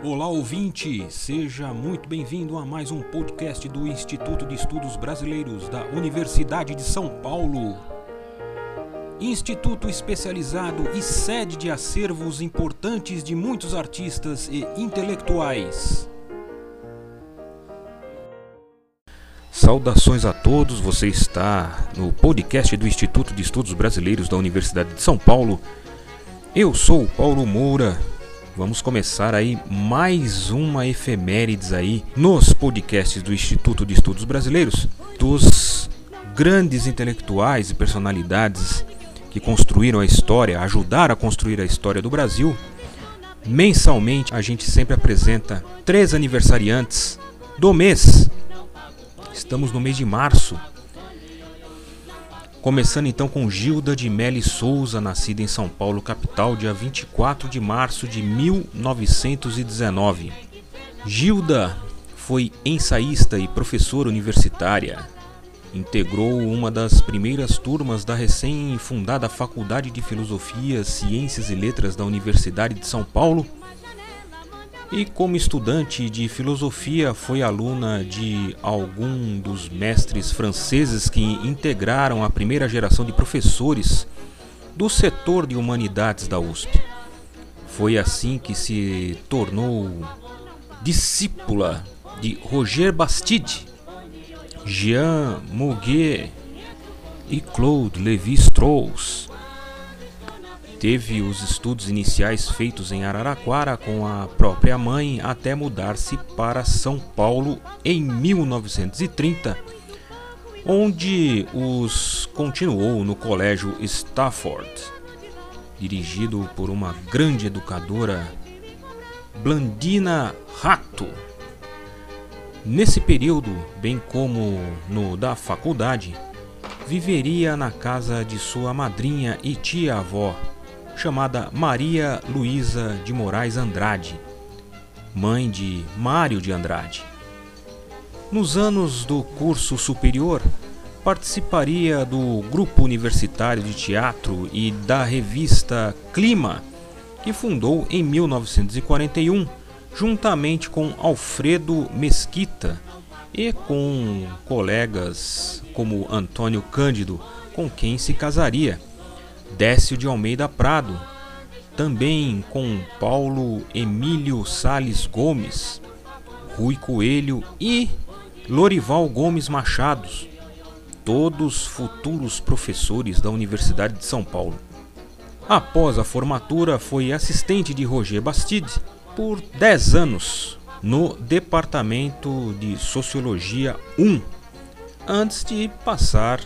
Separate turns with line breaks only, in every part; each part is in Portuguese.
Olá ouvinte, seja muito bem-vindo a mais um podcast do Instituto de Estudos Brasileiros da Universidade de São Paulo. Instituto especializado e sede de acervos importantes de muitos artistas e intelectuais. Saudações a todos, você está no podcast do Instituto de Estudos Brasileiros da Universidade de São Paulo. Eu sou Paulo Moura Vamos começar aí mais uma efemérides aí nos podcasts do Instituto de Estudos Brasileiros dos grandes intelectuais e personalidades que construíram a história, ajudaram a construir a história do Brasil. Mensalmente a gente sempre apresenta três aniversariantes do mês. Estamos no mês de março Começando então com Gilda de Meli Souza, nascida em São Paulo, capital, dia 24 de março de 1919. Gilda foi ensaísta e professora universitária. Integrou uma das primeiras turmas da recém-fundada Faculdade de Filosofia, Ciências e Letras da Universidade de São Paulo e como estudante de filosofia foi aluna de algum dos mestres franceses que integraram a primeira geração de professores do setor de humanidades da USP. Foi assim que se tornou discípula de Roger Bastide, Jean Mouguet e Claude Lévi-Strauss Teve os estudos iniciais feitos em Araraquara com a própria mãe até mudar-se para São Paulo em 1930, onde os continuou no Colégio Stafford, dirigido por uma grande educadora, Blandina Rato. Nesse período, bem como no da faculdade, viveria na casa de sua madrinha e tia-avó, chamada Maria Luísa de Moraes Andrade, mãe de Mário de Andrade. Nos anos do curso superior, participaria do grupo universitário de teatro e da revista Clima, que fundou em 1941, juntamente com Alfredo Mesquita e com colegas como Antônio Cândido, com quem se casaria. Décio de Almeida Prado, também com Paulo Emílio Sales Gomes, Rui Coelho e Lorival Gomes Machados, todos futuros professores da Universidade de São Paulo. Após a formatura, foi assistente de Roger Bastide por 10 anos no Departamento de Sociologia 1, antes de passar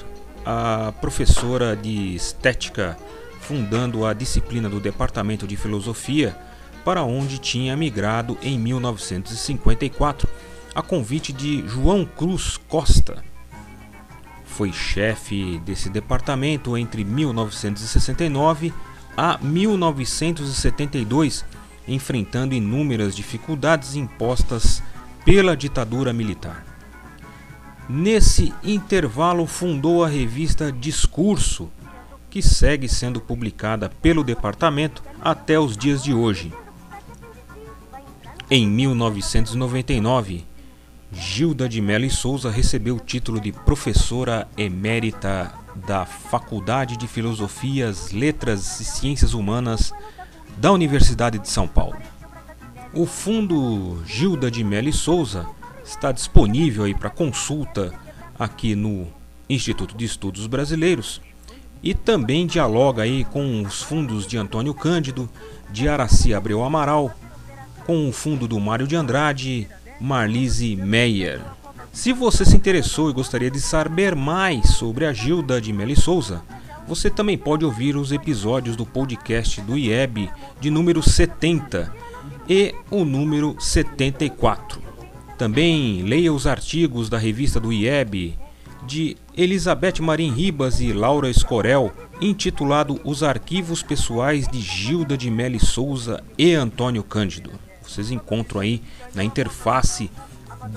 a professora de estética, fundando a disciplina do Departamento de Filosofia, para onde tinha migrado em 1954, a convite de João Cruz Costa. Foi chefe desse departamento entre 1969 a 1972, enfrentando inúmeras dificuldades impostas pela ditadura militar. Nesse intervalo, fundou a revista Discurso, que segue sendo publicada pelo departamento até os dias de hoje. Em 1999, Gilda de Mello e Souza recebeu o título de professora emérita da Faculdade de Filosofias, Letras e Ciências Humanas da Universidade de São Paulo. O Fundo Gilda de Mello e Souza está disponível aí para consulta aqui no Instituto de Estudos Brasileiros e também dialoga aí com os fundos de Antônio Cândido, de Araci Abreu Amaral, com o fundo do Mário de Andrade, Marlise Meyer. Se você se interessou e gostaria de saber mais sobre a Gilda de Meli Souza, você também pode ouvir os episódios do podcast do IEB de número 70 e o número 74. Também leia os artigos da revista do IEB de Elizabeth Marim Ribas e Laura Escorel, intitulado Os Arquivos Pessoais de Gilda de Meli Souza e Antônio Cândido. Vocês encontram aí na interface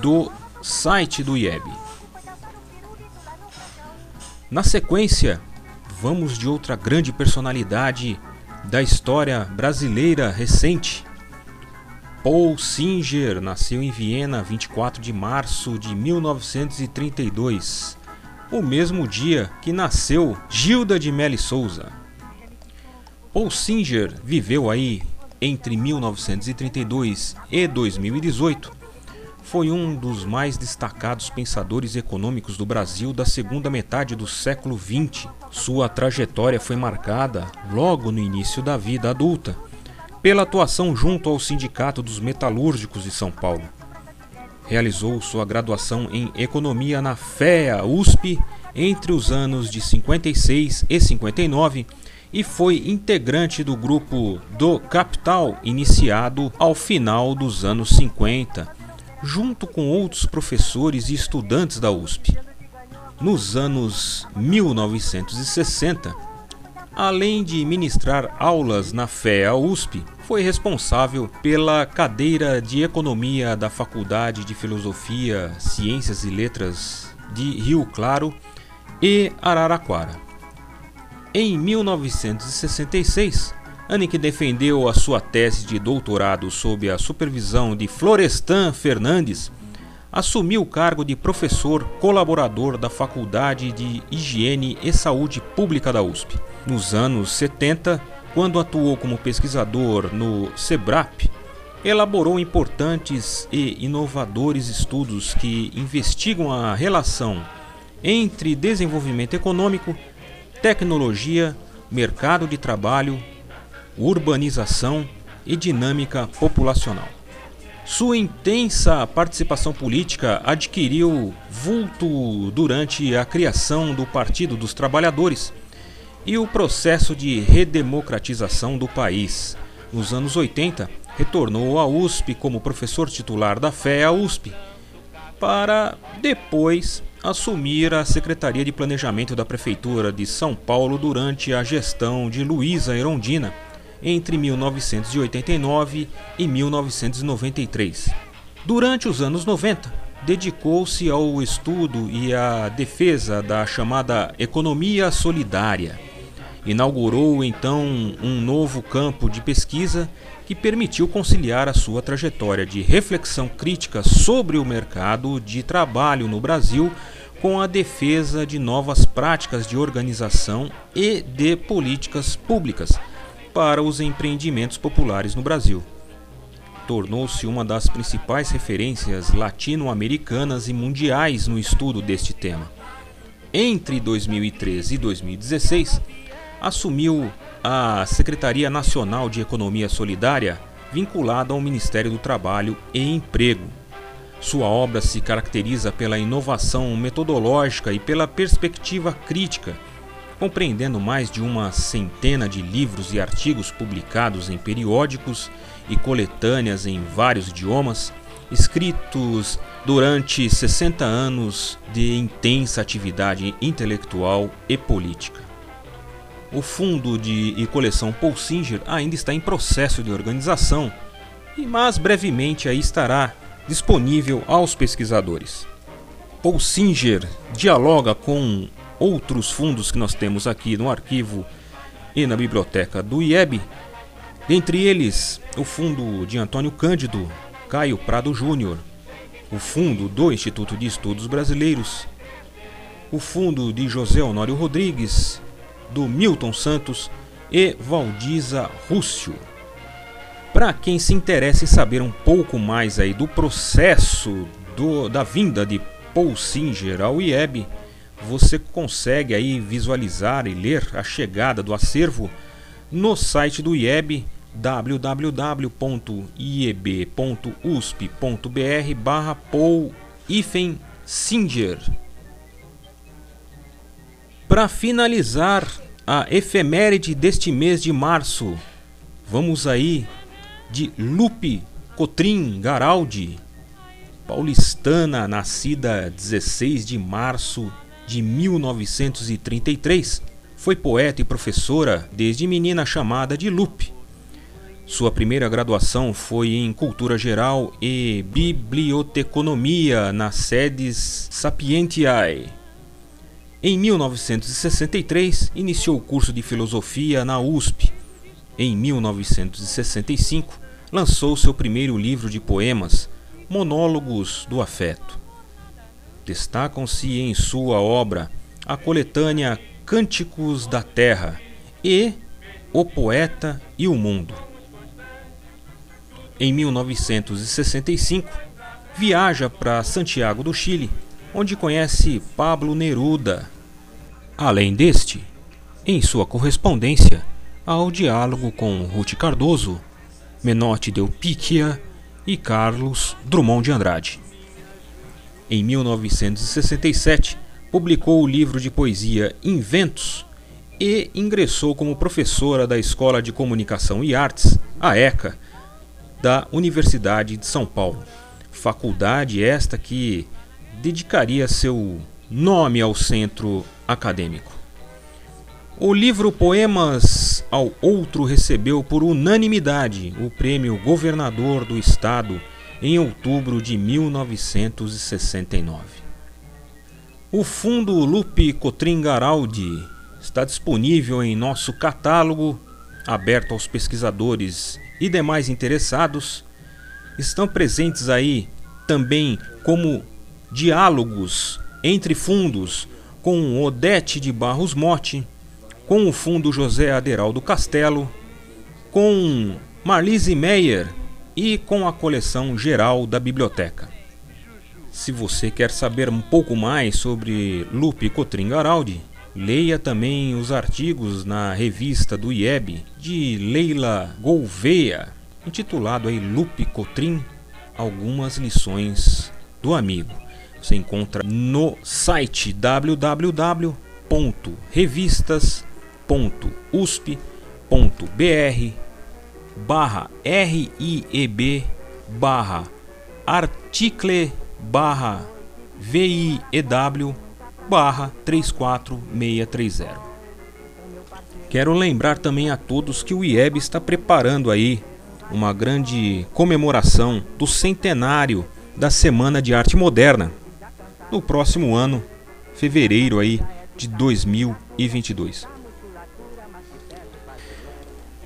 do site do IEB. Na sequência, vamos de outra grande personalidade da história brasileira recente, Paul Singer nasceu em Viena 24 de março de 1932, o mesmo dia que nasceu Gilda de Melli Souza. Paul Singer viveu aí entre 1932 e 2018. Foi um dos mais destacados pensadores econômicos do Brasil da segunda metade do século XX. Sua trajetória foi marcada, logo no início da vida adulta, pela atuação junto ao Sindicato dos Metalúrgicos de São Paulo. Realizou sua graduação em Economia na FEA USP entre os anos de 56 e 59 e foi integrante do grupo do Capital, iniciado ao final dos anos 50, junto com outros professores e estudantes da USP. Nos anos 1960, além de ministrar aulas na FEA USP, foi responsável pela cadeira de Economia da Faculdade de Filosofia, Ciências e Letras de Rio Claro e Araraquara. Em 1966, Annick defendeu a sua tese de doutorado sob a supervisão de Florestan Fernandes, assumiu o cargo de professor colaborador da Faculdade de Higiene e Saúde Pública da USP. Nos anos 70, quando atuou como pesquisador no SEBRAP, elaborou importantes e inovadores estudos que investigam a relação entre desenvolvimento econômico tecnologia, mercado de trabalho, urbanização e dinâmica populacional. Sua intensa participação política adquiriu vulto durante a criação do Partido dos Trabalhadores e o processo de redemocratização do país. Nos anos 80, retornou à USP como professor titular da FEA USP, para depois assumir a Secretaria de Planejamento da Prefeitura de São Paulo durante a gestão de Luísa Erondina entre 1989 e 1993. Durante os anos 90, dedicou-se ao estudo e à defesa da chamada economia solidária. Inaugurou então um novo campo de pesquisa que permitiu conciliar a sua trajetória de reflexão crítica sobre o mercado de trabalho no Brasil com a defesa de novas práticas de organização e de políticas públicas para os empreendimentos populares no Brasil. Tornou-se uma das principais referências latino-americanas e mundiais no estudo deste tema. Entre 2013 e 2016, assumiu a Secretaria Nacional de Economia Solidária, vinculada ao Ministério do Trabalho e Emprego. Sua obra se caracteriza pela inovação metodológica e pela perspectiva crítica, compreendendo mais de uma centena de livros e artigos publicados em periódicos e coletâneas em vários idiomas, escritos durante 60 anos de intensa atividade intelectual e política. O fundo de e coleção Paul Singer ainda está em processo de organização, mas brevemente aí estará disponível aos pesquisadores. Paul Singer dialoga com outros fundos que nós temos aqui no arquivo e na biblioteca do IEB, dentre eles o fundo de Antônio Cândido Caio Prado Júnior, o fundo do Instituto de Estudos Brasileiros, o fundo de José Honório Rodrigues do Milton Santos e Valdiza Rússio. Para quem se interessa em saber um pouco mais aí do processo do, da vinda de Paul Singer ao IEB, você consegue aí visualizar e ler a chegada do acervo no site do IEB www.ieb.usp.br barra Paul Singer. Para finalizar a efeméride deste mês de março, vamos aí de Lupe Cotrim Garaldi, paulistana, nascida 16 de março de 1933. Foi poeta e professora desde menina chamada de Lupe. Sua primeira graduação foi em Cultura Geral e Biblioteconomia nas sedes Sapientiae. Em 1963, iniciou o curso de filosofia na USP. Em 1965, lançou seu primeiro livro de poemas, Monólogos do Afeto. Destacam-se em sua obra a coletânea Cânticos da Terra e O Poeta e o Mundo. Em 1965, viaja para Santiago do Chile, onde conhece Pablo Neruda. Além deste, em sua correspondência, ao diálogo com Ruth Cardoso, Menotti Del Picchia e Carlos Drummond de Andrade. Em 1967, publicou o livro de poesia Inventos e ingressou como professora da Escola de Comunicação e Artes, a ECA, da Universidade de São Paulo. Faculdade esta que dedicaria seu nome ao centro acadêmico. O livro Poemas ao Outro recebeu por unanimidade o prêmio Governador do Estado em outubro de 1969. O fundo Lupe Cotrim Garaldi está disponível em nosso catálogo, aberto aos pesquisadores e demais interessados. Estão presentes aí também como diálogos entre fundos com Odete de Barros Motti, com o Fundo José Aderaldo Castelo, com Marlise Meyer e com a coleção geral da biblioteca. Se você quer saber um pouco mais sobre Lupe Cotrim Garaldi, leia também os artigos na revista do IEB de Leila Gouveia, intitulado aí Lupe Cotrim, algumas lições do amigo. Você encontra no site www.revistas.com www.usp.br barra RIEB barra article barra VIEW barra 34630. Quero lembrar também a todos que o IEB está preparando aí uma grande comemoração do centenário da Semana de Arte Moderna no próximo ano, fevereiro aí de 2022.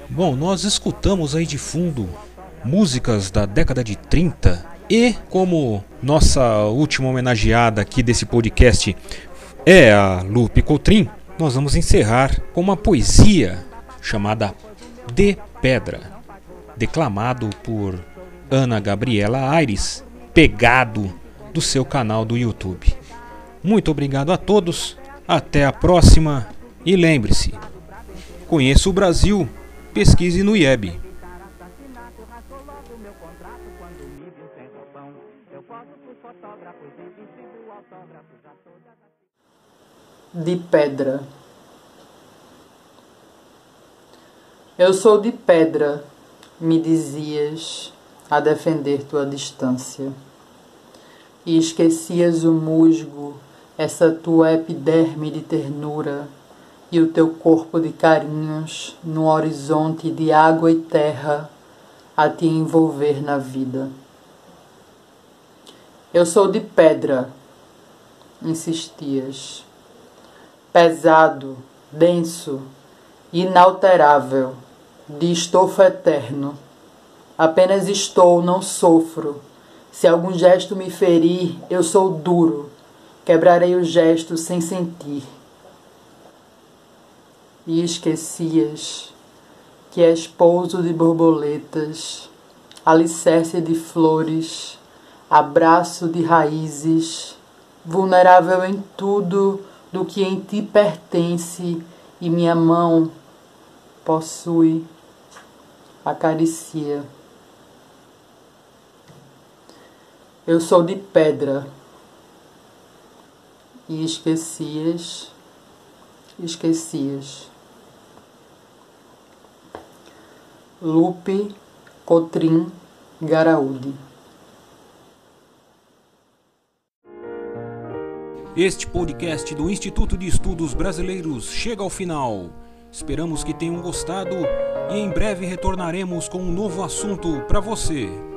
Bom, nós escutamos aí de fundo músicas da década de 30 e como nossa última homenageada aqui desse podcast é a Lupe Coutrin, nós vamos encerrar com uma poesia chamada De Pedra, declamado por Ana Gabriela Aires, pegado do seu canal do YouTube. Muito obrigado a todos, até a próxima e lembre-se: conheça o Brasil Pesquise no IEB.
De pedra. Eu sou de pedra, me dizias, a defender tua distância. E esquecias o musgo, essa tua epiderme de ternura e o teu corpo de carinhos no horizonte de água e terra a te envolver na vida. Eu sou de pedra, insistias, pesado, denso, inalterável, de estofo eterno. Apenas estou, não sofro. Se algum gesto me ferir, eu sou duro, quebrarei o gesto sem sentir e esquecias que és pouso de borboletas, alicerce de flores, abraço de raízes, vulnerável em tudo do que em ti pertence e minha mão possui, acaricia. Eu sou de pedra e esquecias, esquecias. Lupe Cotrim Garaúde.
Este podcast do Instituto de Estudos Brasileiros chega ao final. Esperamos que tenham gostado e em breve retornaremos com um novo assunto para você.